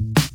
you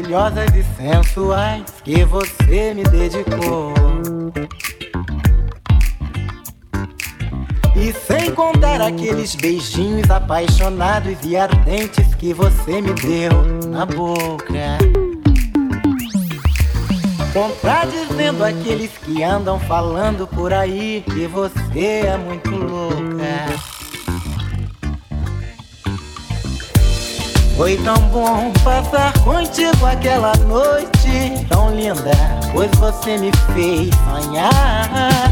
maravilhosas e sensuais que você me dedicou. E sem contar aqueles beijinhos apaixonados e ardentes que você me deu na boca. Contradizendo aqueles que andam falando por aí que você é muito louca. Foi tão bom passar contigo aquela noite tão linda, pois você me fez sonhar.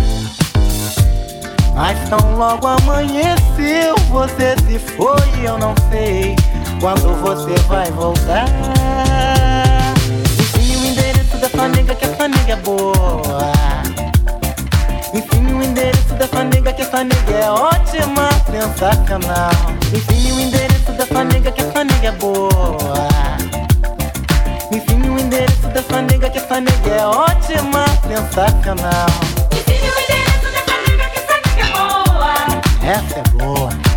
Mas tão logo amanheceu, você se foi e eu não sei quando você vai voltar dessa nega que essa nega é boa. Ensine o endereço dessa nega que essa nega é ótima, sensacional. Ensine o endereço dessa nega que essa nega é boa. Ensine o endereço dessa nega que essa nega é ótima, sensacional. Ensine o endereço dessa nega que essa nega é boa. Essa é boa.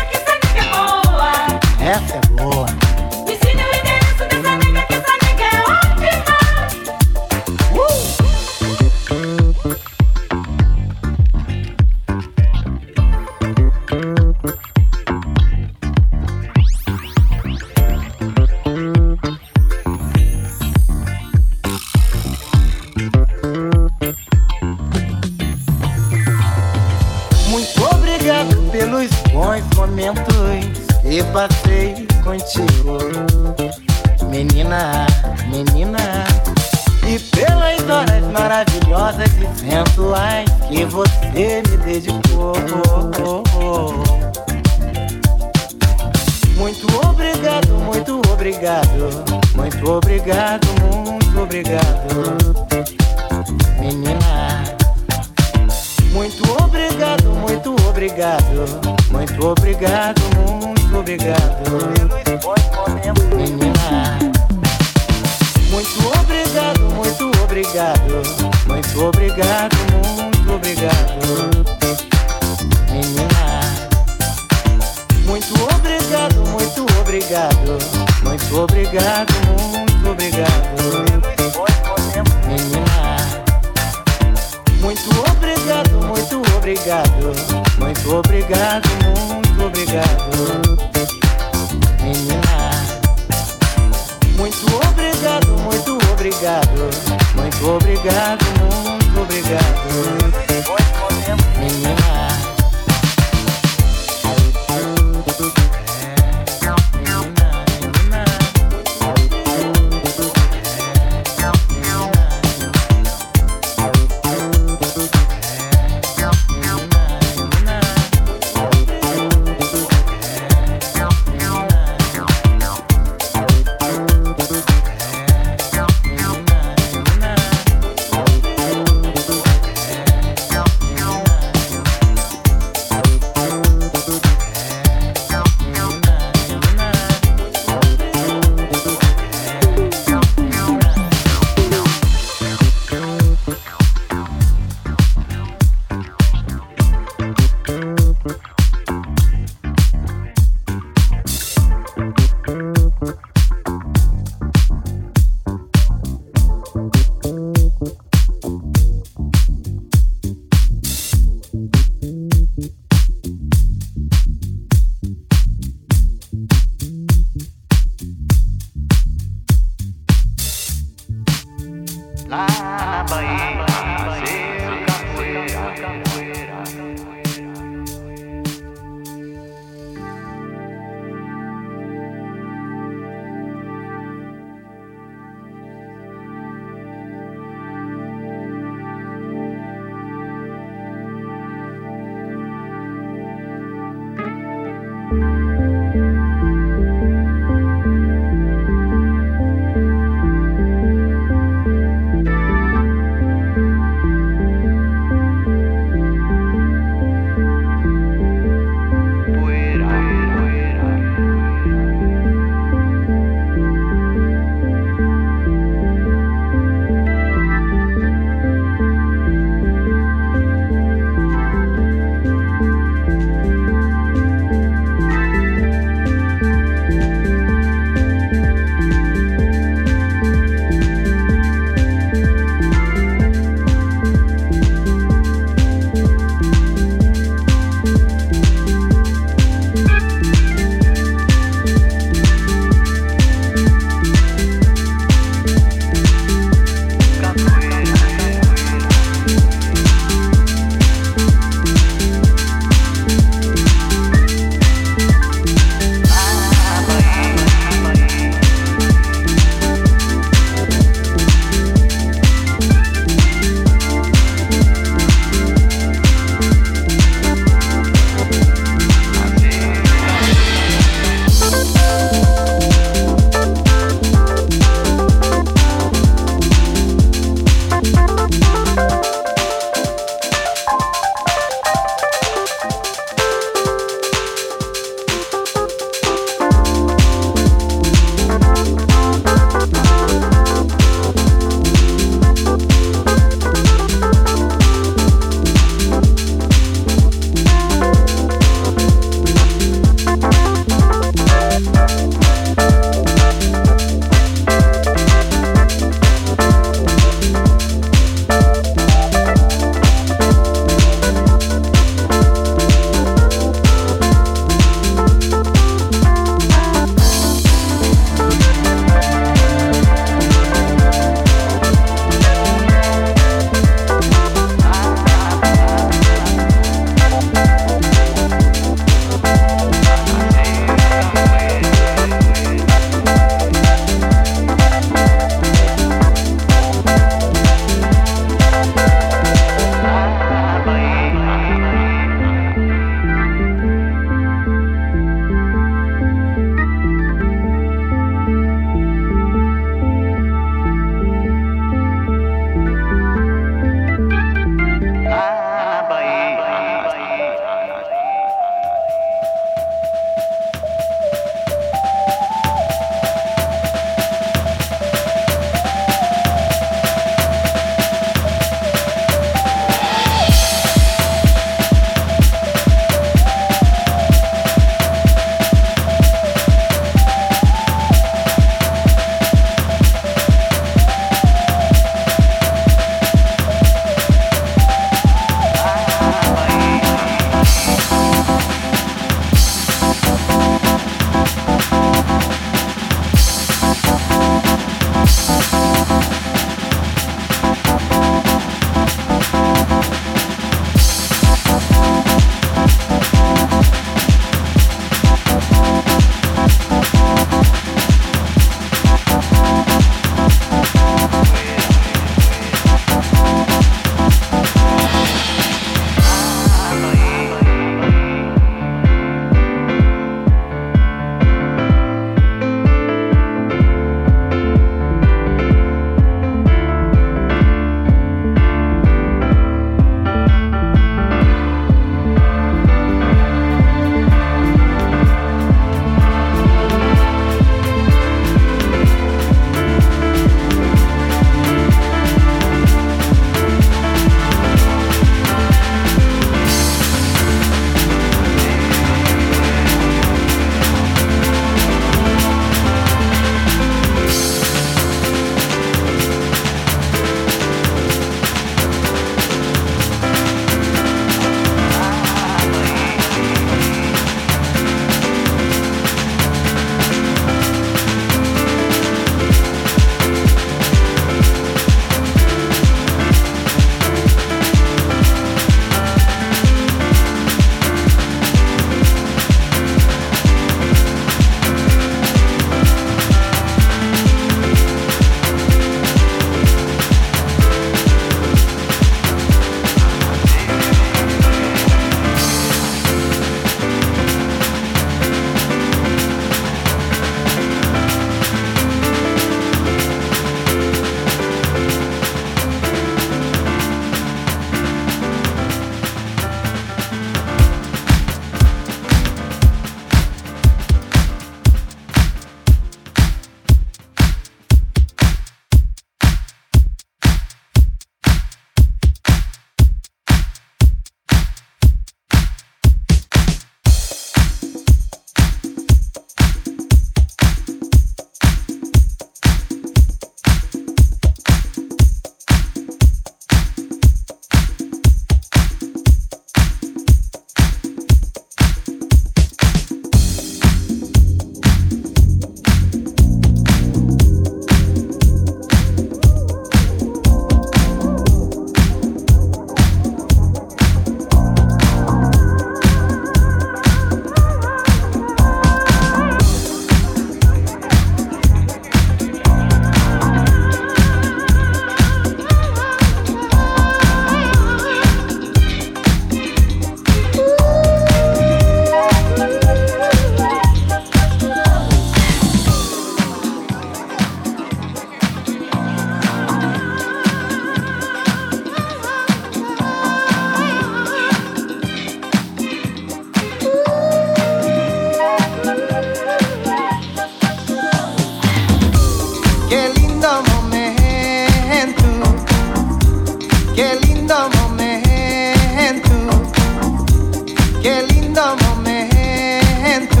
lindo momento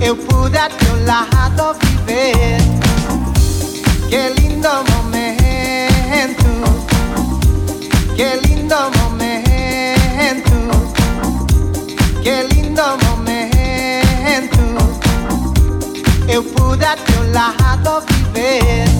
eu pude a teu lado viver. Que lindo momento, que lindo momento, que lindo momento eu pude a teu lado viver.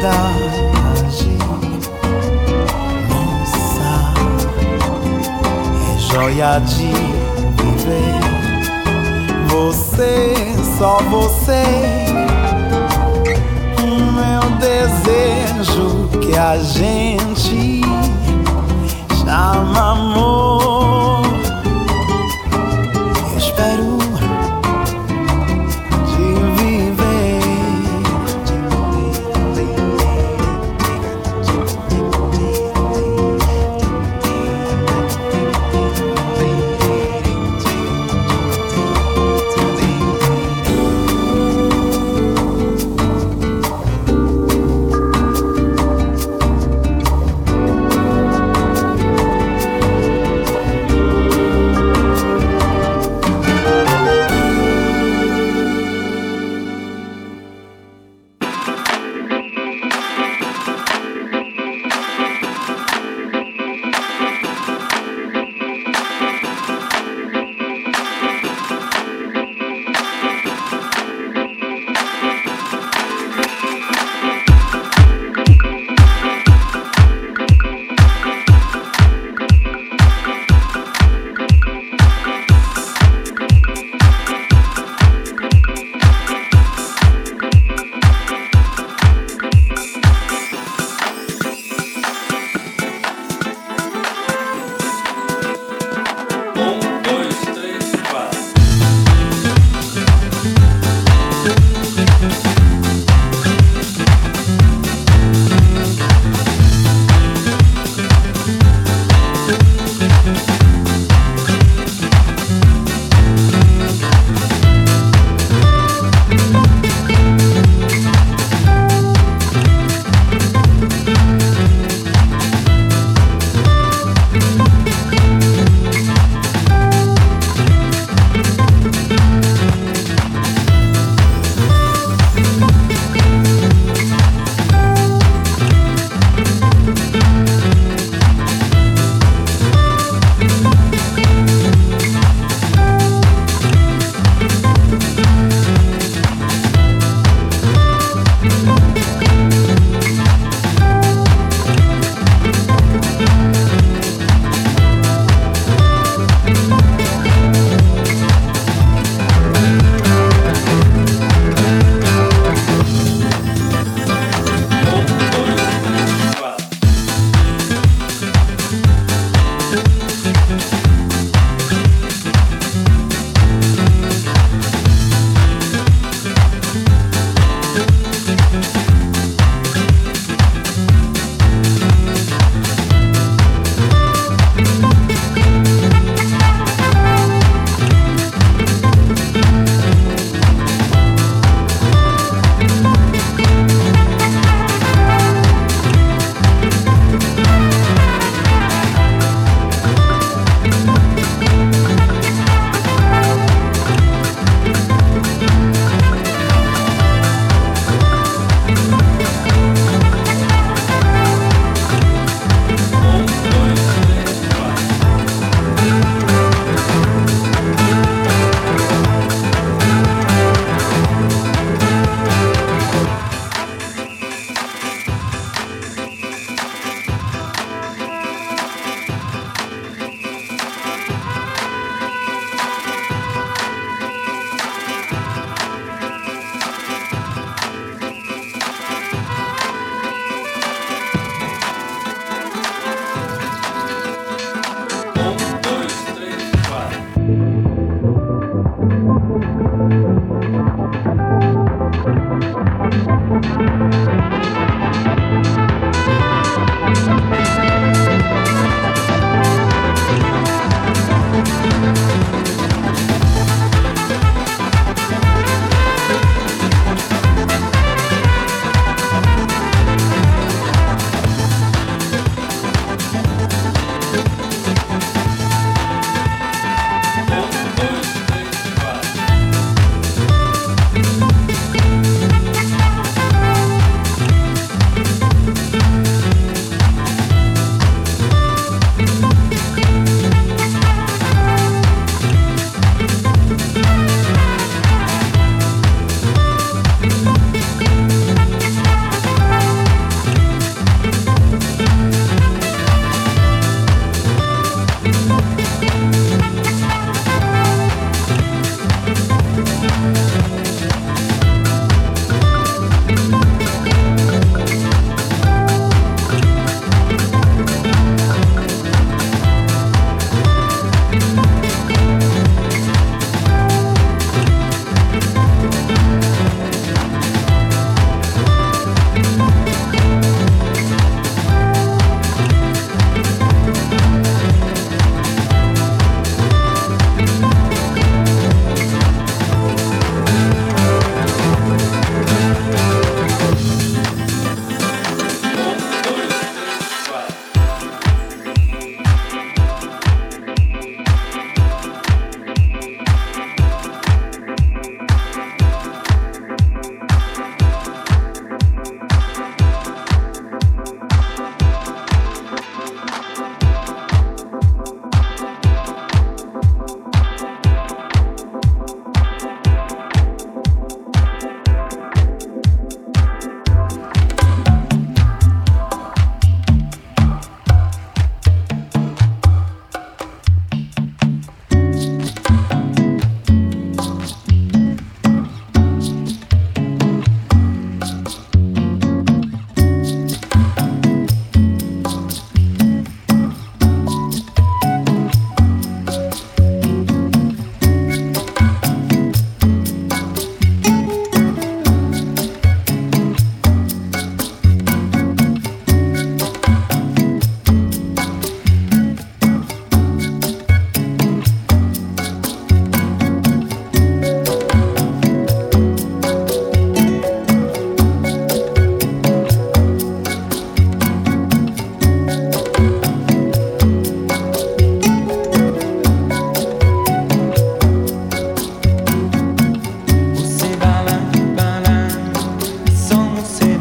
saudade. Nossa, é joia de viver. Você, só você. É o meu desejo que a gente chama amor.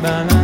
na na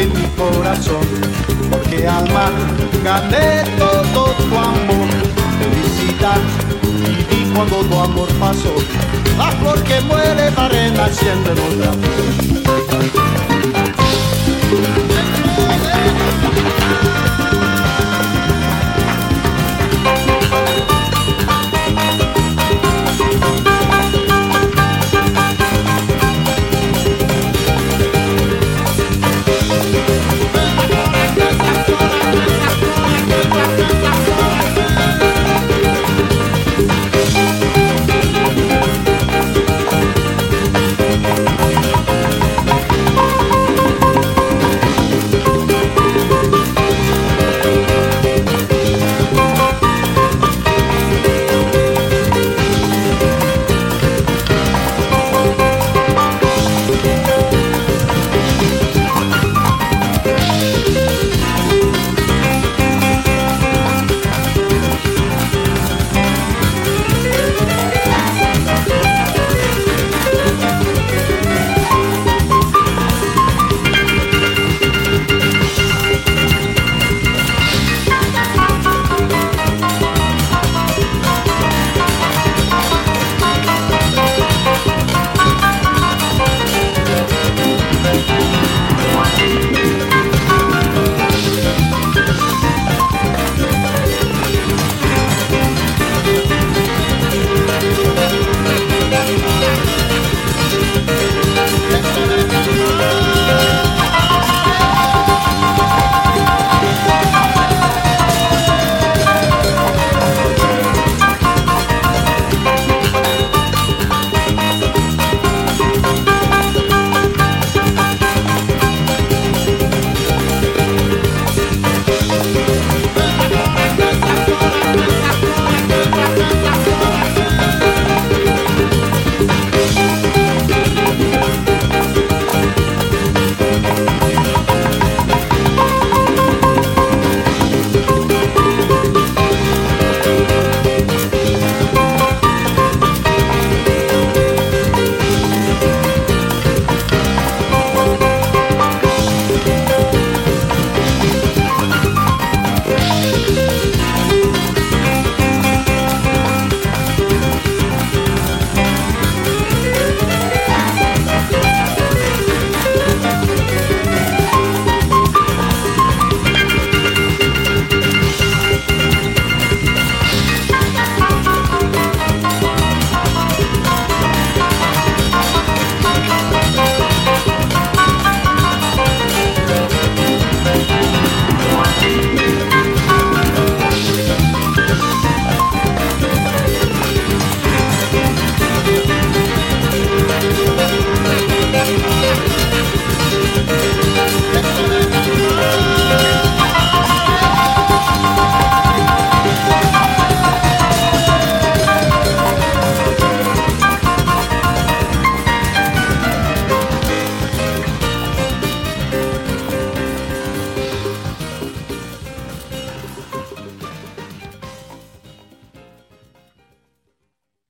de mi corazón, porque alma gané todo tu amor, felicidad y vi cuando tu amor pasó, la flor muere va renaciendo en otra. Samba, samba,